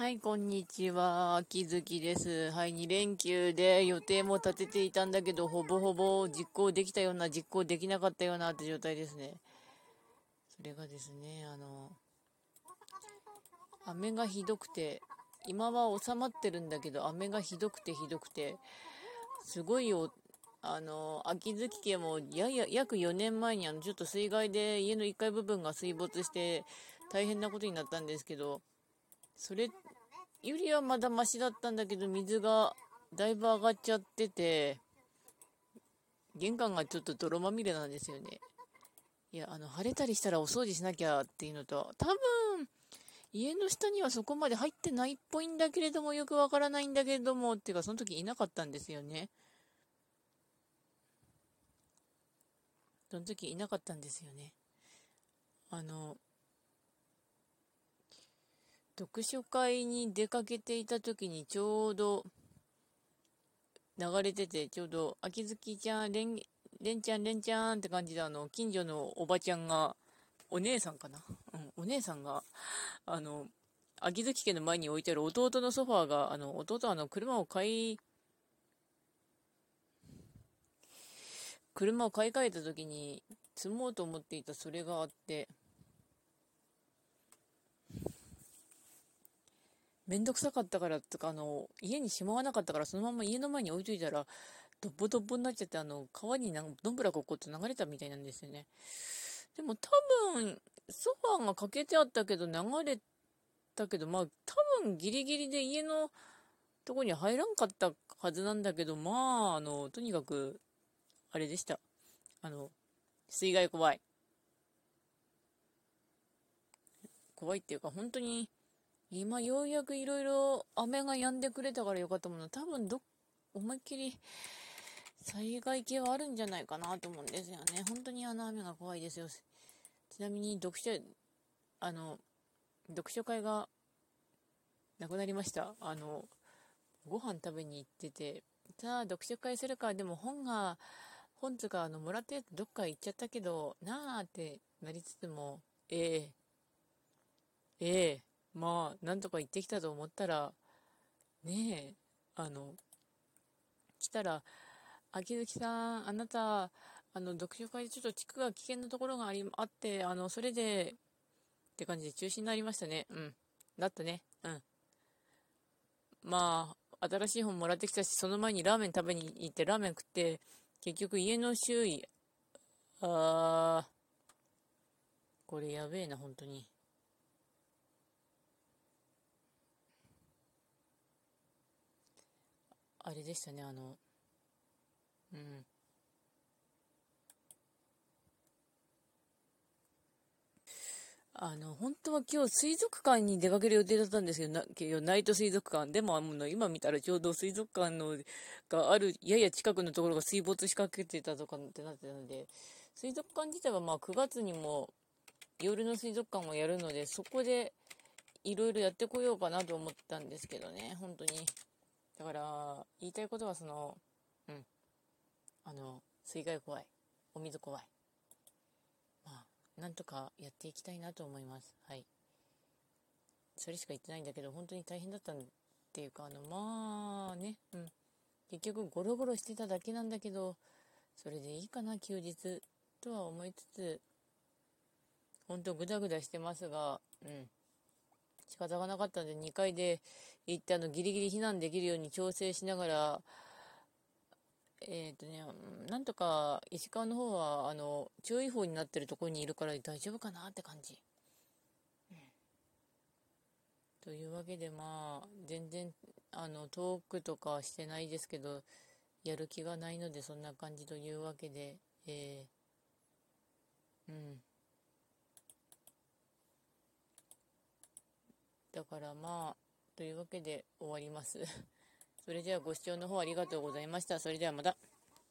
はい、こんにちは。秋月です。はい、2連休で予定も立てていたんだけど、ほぼほぼ実行できたような、実行できなかったようなって状態ですね。それがですね、あの、雨がひどくて、今は収まってるんだけど、雨がひどくてひどくて、すごいお、あの、秋月家もやや約4年前にあのちょっと水害で家の1階部分が水没して大変なことになったんですけど、それよりはまだマシだったんだけど、水がだいぶ上がっちゃってて、玄関がちょっと泥まみれなんですよね。いや、あの、晴れたりしたらお掃除しなきゃっていうのと、多分、家の下にはそこまで入ってないっぽいんだけれども、よくわからないんだけれども、っていうか、その時いなかったんですよね。その時いなかったんですよね。あの、読書会に出かけていた時にちょうど流れてて、ちょうど秋月ちゃん、れん、れんちゃん、れんちゃんって感じで、あの、近所のおばちゃんが、お姉さんかな？うん、お姉さんが、あの、秋月家の前に置いてある弟のソファーが、あの、弟はあの、車を買い、車を買い替えた時に積もうと思っていたそれがあって、めんどくさかったからとか、あの、家にしまわなかったから、そのまま家の前に置いといたら、ドッボドッボになっちゃって、あの、川にどんぶらここって流れたみたいなんですよね。でも多分、ソファーがかけてあったけど、流れたけど、まあ、多分ギリギリで家のとこに入らんかったはずなんだけど、まあ、あの、とにかく、あれでした。あの、水害怖い。怖いっていうか、本当に、今ようやくいろいろ雨が止んでくれたからよかったもの、多分ど、思いっきり災害系はあるんじゃないかなと思うんですよね。本当にあの雨が怖いですよ。ちなみに読書、あの、読書会がなくなりました。あの、ご飯食べに行ってて、さあ読書会するか、でも本が、本つか、あの、もらったやつどっか行っちゃったけど、なーってなりつつも、ええー、ええーまあ、なんとか行ってきたと思ったら、ねえ、あの、来たら、秋月さん、あなた、あの、読書会でちょっと地区が危険なところがあり、あって、あの、それで、って感じで中止になりましたね。うん。だったね。うん。まあ、新しい本もらってきたし、その前にラーメン食べに行って、ラーメン食って、結局家の周囲、あー、これやべえな、本当に。あれでしたね、あの、うん。あの、本当は今日水族館に出かける予定だったんですけど、なナイト水族館。でも、あの今見たらちょうど水族館のがある、やや近くのところが水没しかけてたとかってなってたので、水族館自体はまあ9月にも夜の水族館をやるので、そこでいろいろやってこようかなと思ったんですけどね、本当に。だから、言いたいことはその、うん。あの、水害怖い。お水怖い。まあ、なんとかやっていきたいなと思います。はい。それしか言ってないんだけど、本当に大変だったっていうか、あの、まあね、うん。結局、ゴロゴロしてただけなんだけど、それでいいかな、休日。とは思いつつ、本当グダグダしてますが、うん。仕方がなかったんで、2階で行ってあのギリギリ避難できるように調整しながら、えっ、ー、とね、なんとか石川の方はあの注意報になってるところにいるから大丈夫かなって感じ。うん、というわけでまあ全然あのトークとかしてないですけどやる気がないのでそんな感じというわけで、えー、うん。だからまあ、というわけで終わります。それではご視聴の方ありがとうございました。それではまた。